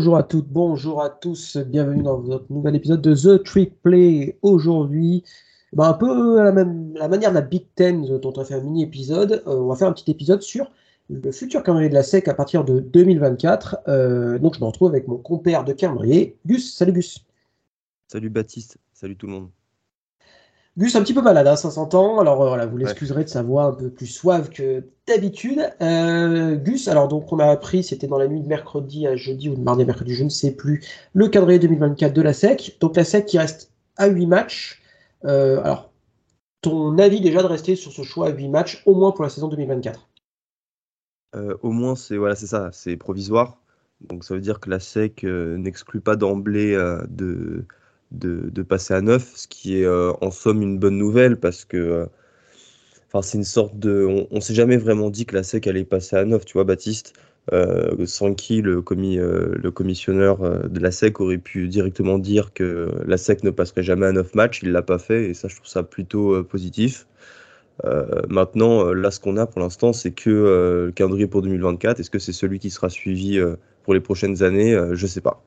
Bonjour à toutes, bonjour à tous, bienvenue dans votre nouvel épisode de The Trick Play. Aujourd'hui, ben, un peu à la, même, manière de la Big Ten dont on a fait un mini épisode, euh, on va faire un petit épisode sur le futur calendrier de la SEC à partir de 2024. Euh, donc je me retrouve avec mon compère de calendrier, Gus. Salut Gus. Salut Baptiste, salut tout le monde. Gus un petit peu malade, hein, ça s'entend. Alors euh, voilà, vous l'excuserez de sa voix un peu plus suave que d'habitude. Euh, Gus, alors donc on a appris, c'était dans la nuit de mercredi à jeudi ou de mardi à mercredi, je ne sais plus, le calendrier 2024 de la SEC. Donc la SEC qui reste à 8 matchs. Euh, alors, ton avis déjà de rester sur ce choix à 8 matchs, au moins pour la saison 2024 Au moins, c'est voilà, c'est ça, c'est provisoire. Donc ça veut dire que la SEC n'exclut pas d'emblée de de, passer à 9, ce qui est euh, en somme une bonne nouvelle parce que euh, enfin c'est une sorte de. On, ne s'est jamais vraiment dit que la SEC allait passer à 9, tu vois, Baptiste. Euh, Sanki, le, commis, le commissionneur de la SEC, aurait pu directement dire que la SEC ne passerait jamais à 9 matchs. Il l'a pas fait et ça, je trouve ça plutôt positif. maintenant, là, ce qu'on a pour l'instant, c'est que le calendrier pour 2024. Est-ce que c'est celui qui sera suivi pour les prochaines années? Je sais pas.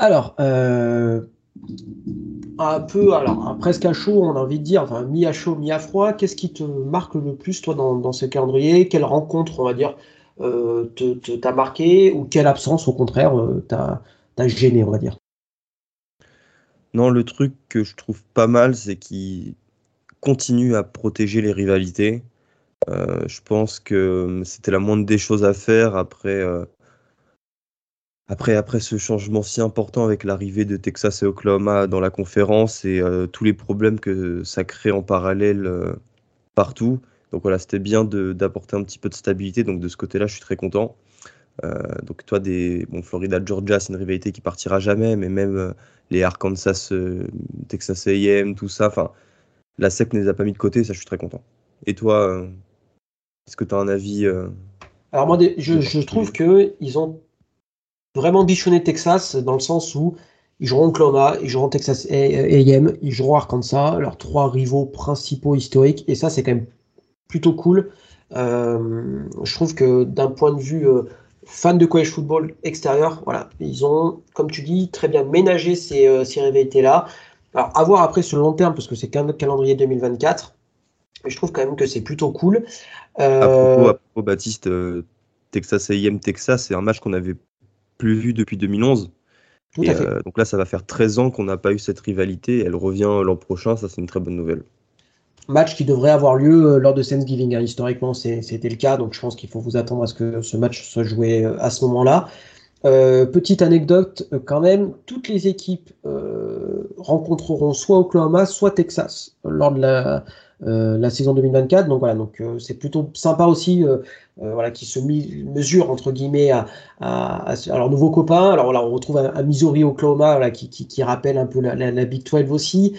Alors, euh, un peu, alors, presque à chaud, on a envie de dire, enfin, mi à chaud, mi à froid, qu'est-ce qui te marque le plus, toi, dans, ce calendrier? Quelle rencontre, on va dire, euh, t'a marqué? Ou quelle absence, au contraire, euh, t'a gêné, on va dire? Non, le truc que je trouve pas mal, c'est qu'il continue à protéger les rivalités. je pense que c'était la moindre des choses à faire. Après après, après ce changement si important avec l'arrivée de Texas et Oklahoma dans la conférence et euh, tous les problèmes que ça crée en parallèle euh, partout. Donc voilà, c'était bien d'apporter un petit peu de stabilité. Donc de ce côté-là, je suis très content. Euh, donc toi, des bon, Florida-Georgia, c'est une rivalité qui partira jamais, mais même les Arkansas, Texas A&M, tout ça, enfin, la SEC ne les a pas mis de côté, ça, je suis très content. Et toi, est-ce que tu as un avis Alors moi, je, je trouve qu'ils ont vraiment bichonner Texas dans le sens où ils joueront Oklahoma, ils joueront Texas A&M, ils joueront Arkansas, leurs trois rivaux principaux historiques, et ça c'est quand même plutôt cool. Euh, je trouve que d'un point de vue euh, fan de college football extérieur, voilà, ils ont, comme tu dis, très bien ménagé ces, euh, ces rivalités-là. Alors, à voir après sur le long terme, parce que c'est qu'un calendrier 2024, mais je trouve quand même que c'est plutôt cool. À propos, à propos, Baptiste, Texas A&M Texas, c'est un match qu'on avait plus vu depuis 2011. Euh, donc là, ça va faire 13 ans qu'on n'a pas eu cette rivalité. Elle revient l'an prochain, ça c'est une très bonne nouvelle. Match qui devrait avoir lieu euh, lors de Thanksgiving. Hein. Historiquement, c'était le cas, donc je pense qu'il faut vous attendre à ce que ce match soit joué euh, à ce moment-là. petite anecdote quand même, toutes les équipes rencontreront soit Oklahoma, soit Texas lors de la, euh, la saison 2024. Donc voilà, donc euh, c'est plutôt sympa aussi, euh, voilà, qui se mesure entre guillemets à, à, leurs nouveaux copains. Alors là, on retrouve un, Missouri, Oklahoma, voilà, qui, qui, rappelle un peu la, Big 12 aussi.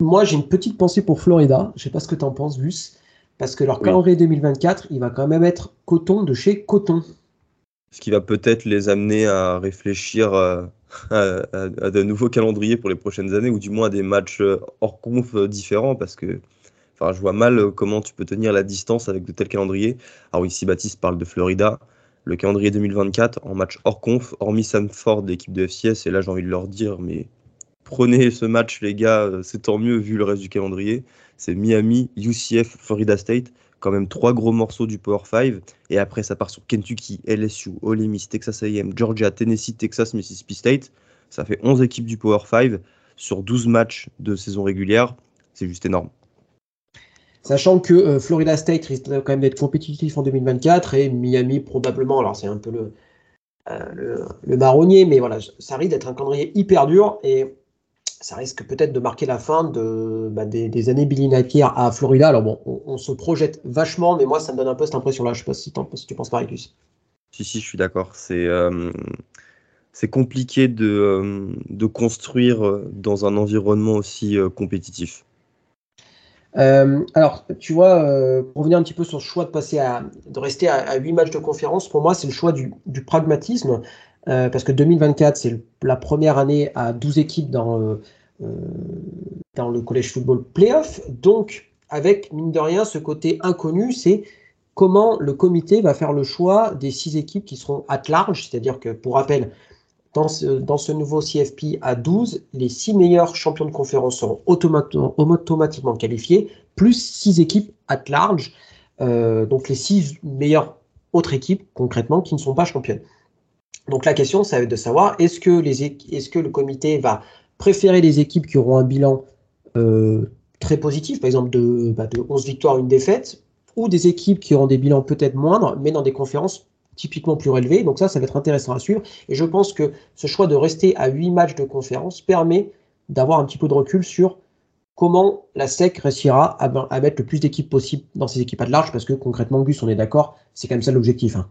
moi, j'ai une petite pensée pour Florida. Je sais pas ce que tu en penses, Gus, parce que leur calendrier 2024, il va quand même être coton de chez coton. Ce qui va peut-être les amener à réfléchir à, de nouveaux calendriers pour les prochaines années, ou du moins à des matchs euh, hors conf euh, différents, parce que enfin, je vois mal euh, comment tu peux tenir la distance avec de tels calendriers. Alors ici, Baptiste parle de Florida. Le calendrier 2024 en match hors conf, hormis Sanford, l'équipe de FCS, et là j'ai envie de leur dire, mais prenez ce match les gars, c'est tant mieux vu le reste du calendrier. C'est Miami, UCF, Florida State quand même trois gros morceaux du Power 5. Et après, ça part sur Kentucky, LSU, Ole Miss, Texas A&M, Georgia, Tennessee, Texas, Mississippi State. Ça fait 11 équipes du Power 5 sur 12 matchs de saison régulière. C'est juste énorme. Sachant que euh, Florida State risque quand même d'être compétitif en 2024 et Miami probablement, alors c'est un peu le, euh, le, le, marronnier, mais voilà, ça risque d'être un calendrier hyper dur et ça risque peut-être de marquer la fin de, bah, des, années Billy Napier à Florida. Alors bon, on, se projette vachement, mais moi, ça me donne un peu cette impression-là. Je ne sais pas si, si, tu penses pareil, Gus. Si, si, je suis d'accord. C'est euh, compliqué de, euh, de, construire euh, dans un environnement aussi compétitif. alors, tu vois, pour revenir un petit peu sur le choix de passer à, de rester à, 8 matchs de conférence, pour moi, c'est le choix du, du pragmatisme. Euh, parce que 2024, c'est la première année à 12 équipes dans, euh, euh, dans le College Football Playoff. Donc, avec, mine de rien, ce côté inconnu, c'est comment le comité va faire le choix des six équipes qui seront at large, c'est-à-dire que, pour rappel, dans ce, nouveau CFP à 12, les six meilleurs champions de conférence seront automatiquement qualifiés, plus six équipes at large, donc les six meilleures autres équipes concrètement qui ne sont pas championnes. Donc la question, ça va être de savoir est-ce que, le comité va préférer les équipes qui auront un bilan euh, très positif, par exemple de, bah, de 11 victoires, une défaite, ou des équipes qui auront des bilans peut-être moindres, mais dans des conférences typiquement plus relevées. Donc ça, ça va être intéressant à suivre. Et je pense que ce choix de rester à 8 matchs de conférence permet d'avoir un petit peu de recul sur comment la SEC réussira à, mettre le plus d'équipes possible dans ces équipes à de large, parce que concrètement, Gus, on est d'accord, c'est quand même ça l'objectif. Hein.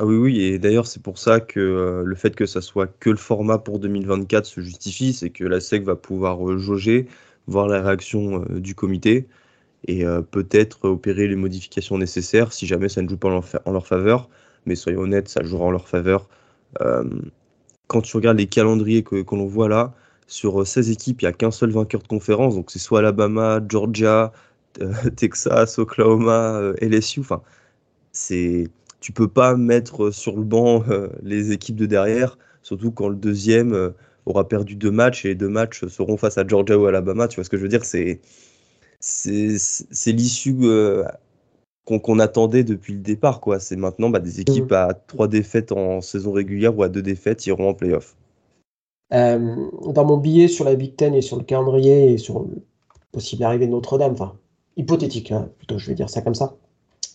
Ah oui, oui, et d'ailleurs, c'est pour ça que euh, le fait que ça soit que le format pour 2024 se justifie, c'est que la SEC va pouvoir euh, jauger, voir la réaction euh, du comité et peut-être opérer les modifications nécessaires si jamais ça ne joue pas en leur, faveur. Mais soyons honnêtes, ça jouera en leur faveur. quand tu regardes les calendriers que, l'on voit là, sur 16 équipes, il n'y a qu'un seul vainqueur de conférence. Donc c'est soit Alabama, Georgia, Texas, Oklahoma, LSU. Enfin, c'est tu peux pas mettre sur le banc les équipes de derrière, surtout quand le deuxième aura perdu deux matchs et les deux matchs seront face à Georgia ou Alabama. Tu vois ce que je veux dire? C'est c'est l'issue euh, qu'on attendait depuis le départ. quoi. C'est maintenant bah, des équipes à trois défaites en saison régulière ou à deux défaites iront en playoff. Euh, dans mon billet sur la Big Ten et sur le calendrier et sur le possible arrivée de Notre-Dame, enfin hypothétique, hein, plutôt je vais dire ça comme ça.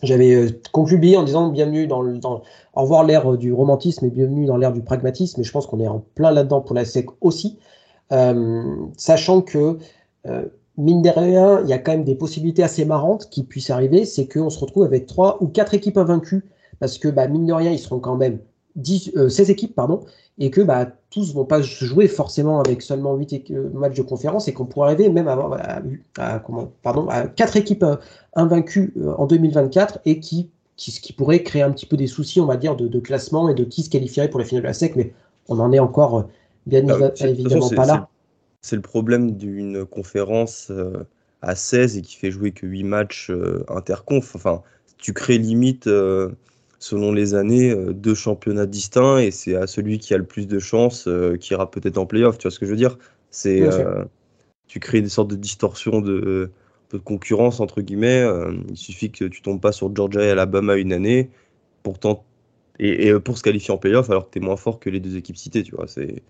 J'avais euh, conclu le billet en disant bienvenue dans, le, dans au revoir l'ère du romantisme et bienvenue dans l'ère du pragmatisme. Et je pense qu'on est en plein là-dedans pour la SEC aussi, euh, sachant que euh, mine de rien, il y a quand même des possibilités assez marrantes qui puissent arriver. C'est qu'on se retrouve avec trois ou quatre équipes invaincues parce que bah, mine de rien, ils seront quand même 10, 16 équipes, pardon, et que bah, tous vont pas se jouer forcément avec seulement 8 matchs de conférence et qu'on pourrait arriver même à, à, comment, pardon, à 4 équipes invaincues en 2024 et qui qui, ce qui pourrait créer un petit peu des soucis, on va dire, de, classement et de qui se qualifierait pour la finale de la SEC, mais on en est encore euh, bien bah, évidemment pas là. C'est le problème d'une conférence euh, à 16 et qui fait jouer que 8 matchs euh, interconf. Enfin, tu crées limite, selon les années, deux championnats distincts et c'est à celui qui a le plus de chances qui ira peut-être en playoff. Tu vois ce que je veux dire? C'est Tu crées des sortes de distorsions de de concurrence, entre guillemets. Euh, il suffit que tu tombes pas sur Georgia et Alabama une année pourtant, et, euh, pour se qualifier en playoff alors que tu es moins fort que les deux équipes citées. Tu vois, c'est,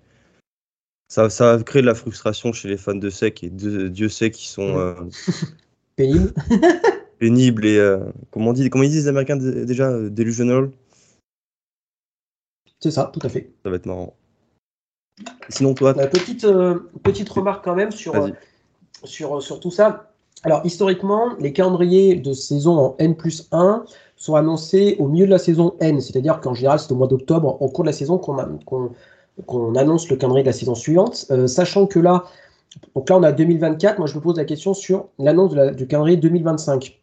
ça, ça va créer de la frustration chez les fans de SEC et Dieu sait qu'ils sont euh, pénibles. pénibles et comment, on dit, comment ils disent les Américains déjà Delusional? C'est ça, tout à fait. Ça va être marrant. Sinon, toi? petite, petite remarque quand même sur, sur, sur tout ça. Alors, historiquement, les calendriers de saison en N plus 1 sont annoncés au milieu de la saison N, c'est-à-dire qu'en général, c'est au mois d'octobre, au cours de la saison, qu'on annonce le calendrier de la saison suivante, euh, sachant que là, donc là, on a 2024. Moi, je me pose la question sur l'annonce du calendrier 2025.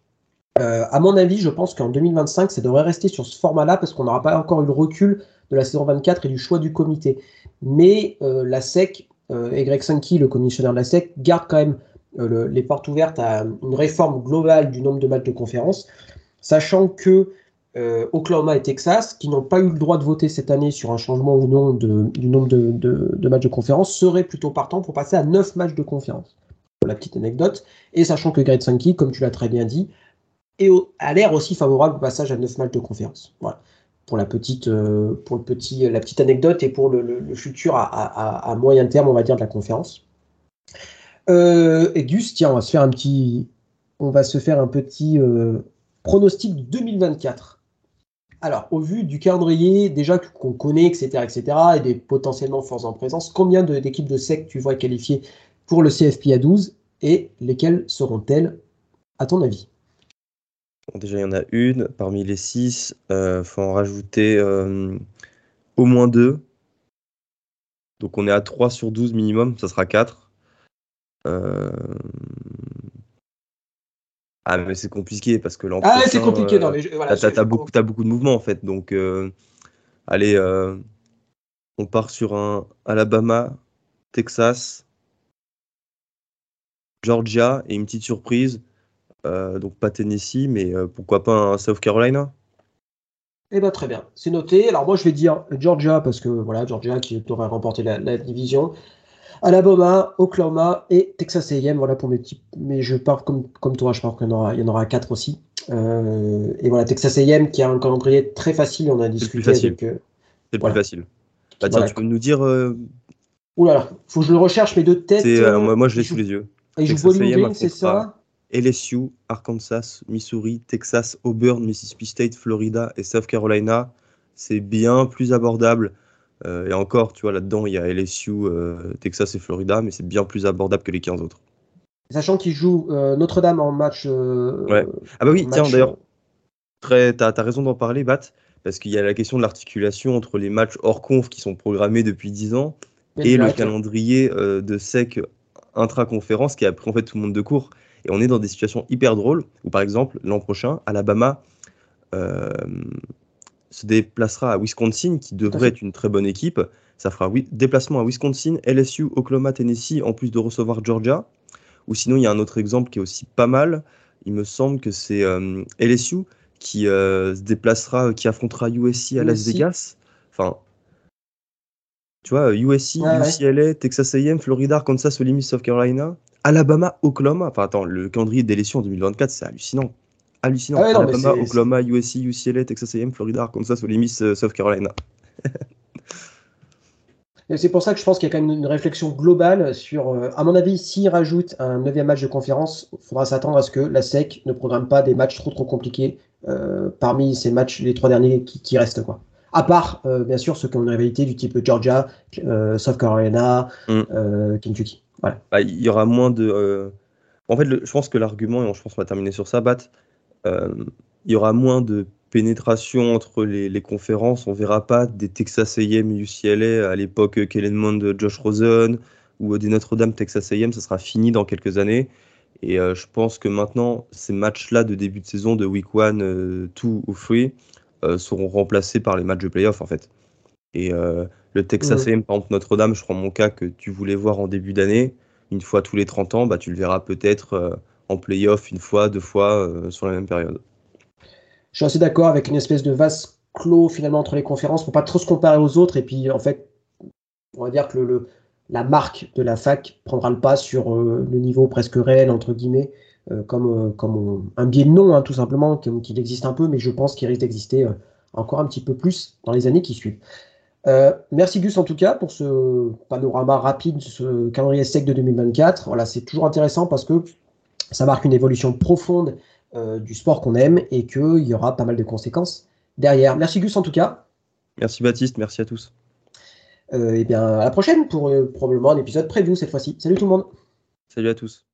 Euh, à mon avis, je pense qu'en 2025, ça devrait rester sur ce format-là parce qu'on n'aura pas encore eu le recul de la saison 24 et du choix du comité. Mais euh, la SEC et Greg Sankey, le commissionnaire de la SEC, garde quand même euh, les portes ouvertes à une réforme globale du nombre de matchs de conférence, sachant que euh, Oklahoma et Texas, qui n'ont pas eu le droit de voter cette année sur un changement ou non du nombre de, matchs de conférence, seraient plutôt partants pour passer à 9 matchs de conférence. Pour la petite anecdote. Et sachant que Greg Sankey, comme tu l'as très bien dit, est a l'air aussi favorable au passage à 9 matchs de conférence. Voilà. Pour, la petite, euh, pour le petit, la petite anecdote et pour le, futur à, moyen terme, on va dire, de la conférence. Euh, et Gus, tiens, on va se faire un petit, on va se faire un petit euh, pronostic 2024. Alors, au vu du calendrier déjà qu'on connaît, etc., etc., et des potentiellement forces en présence, combien d'équipes de, SEC tu vois qualifiées pour le CFP à 12 et lesquelles seront-elles, à ton avis? Déjà, il y en a une. Parmi les six, il euh, faut en rajouter euh, au moins deux. Donc, on est à 3 sur 12 minimum, ça sera 4. Euh, ah, mais c'est compliqué parce que l'an Ah, c'est compliqué. non, mais voilà, t'as, beaucoup, as beaucoup de mouvements en fait. Donc, euh, allez, on part sur un Alabama, Texas, Georgia et une petite surprise. Donc pas Tennessee, mais pourquoi pas un South Carolina? Eh bien, très bien, c'est noté. Alors, moi, je vais dire Georgia, parce que voilà, Georgia qui devrait remporter la, division. Alabama, Oklahoma et Texas AM. Voilà pour mes petits. Mais je pars comme, comme toi, je pense qu'il y, en aura, il y en aura quatre aussi. Euh, et voilà, Texas AM qui a un calendrier très facile. On a discuté avec. Euh, c'est le plus facile. Bah, tiens, tu peux nous dire. Euh... Ouh là là, faut que je le recherche, mes deux têtes. Euh, moi, moi, je l'ai sous les yeux. Et je Bowling c'est ça? LSU, Arkansas, Missouri, Texas, Auburn, Mississippi State, Florida et South Carolina, c'est bien plus abordable. Euh, et encore, tu vois, là-dedans, il y a LSU, euh, Texas et Florida, mais c'est bien plus abordable que les 15 autres. Sachant qu'ils jouent euh, Notre-Dame en match. ouais. Ah bah oui, tiens, d'ailleurs, t'as as raison d'en parler, Bat, parce qu'il y a la question de l'articulation entre les matchs hors conf qui sont programmés depuis 10 ans et, le calendrier de sec intra-conférence qui a pris en fait tout le monde de court. Et on est dans des situations hyper drôles où, par exemple, l'an prochain, Alabama euh, se déplacera à Wisconsin, qui devrait être une très bonne équipe. Ça fera oui, déplacement à Wisconsin, LSU, Oklahoma, Tennessee, en plus de recevoir Georgia. Ou sinon, il y a un autre exemple qui est aussi pas mal. Il me semble que c'est euh, LSU qui euh, se déplacera, qui affrontera USC à Las Vegas. Enfin, tu vois, USC, UCLA, Texas A&M, Florida, Kansas, Ole Miss, South Carolina. Alabama, Oklahoma. Enfin, attends, le calendrier d'élection en 2024, c'est hallucinant. Hallucinant. Ah Alabama, Oklahoma, USC, UCLA, Texas A&M, Florida, Kansas, Ole Miss, euh, South Carolina. c'est pour ça que je pense qu'il y a quand même une réflexion globale sur, euh, à mon avis, s'il rajoute un neuvième match de conférence, il faudra s'attendre à ce que la SEC ne programme pas des matchs trop trop compliqués euh, parmi ces matchs, les trois derniers qui, restent. quoi. À part, bien sûr, ceux qui ont une rivalité du type Georgia, South Carolina, mm. Kentucky. Bah, il y aura moins de. Euh, en fait, je pense que l'argument, et je pense qu'on va terminer sur ça, Bat, euh, il y aura moins de pénétration entre les, conférences. On verra pas des Texas AM, UCLA à l'époque Kellen Mond, Josh Rosen ou des Notre-Dame, Texas AM. Ça sera fini dans quelques années. Et euh, je pense que maintenant, ces matchs-là de début de saison de Week 1, 2 ou 3 seront remplacés par les matchs de playoff en fait. Et le Texas AM, par exemple, Notre-Dame, je prends mon cas que tu voulais voir en début d'année, une fois tous les 30 ans, bah, tu le verras peut-être euh, en playoff une fois, deux fois euh, sur la même période. Je suis assez d'accord avec une espèce de vase clos finalement entre les conférences pour pas trop se comparer aux autres. Et puis en fait, on va dire que le, la marque de la fac prendra le pas sur euh, le niveau presque réel, entre guillemets, comme, comme un biais de nom, hein, tout simplement, qu'il existe un peu, mais je pense qu'il risque d'exister encore un petit peu plus dans les années qui suivent. Euh, merci Gus en tout cas pour ce panorama rapide, ce calendrier sec de 2024. Voilà, c'est toujours intéressant parce que ça marque une évolution profonde euh, du sport qu'on aime et qu'il y aura pas mal de conséquences derrière. Merci Gus en tout cas. Merci Baptiste, merci à tous. et euh, eh bien à la prochaine pour probablement un épisode preview cette fois-ci. Salut tout le monde. Salut à tous.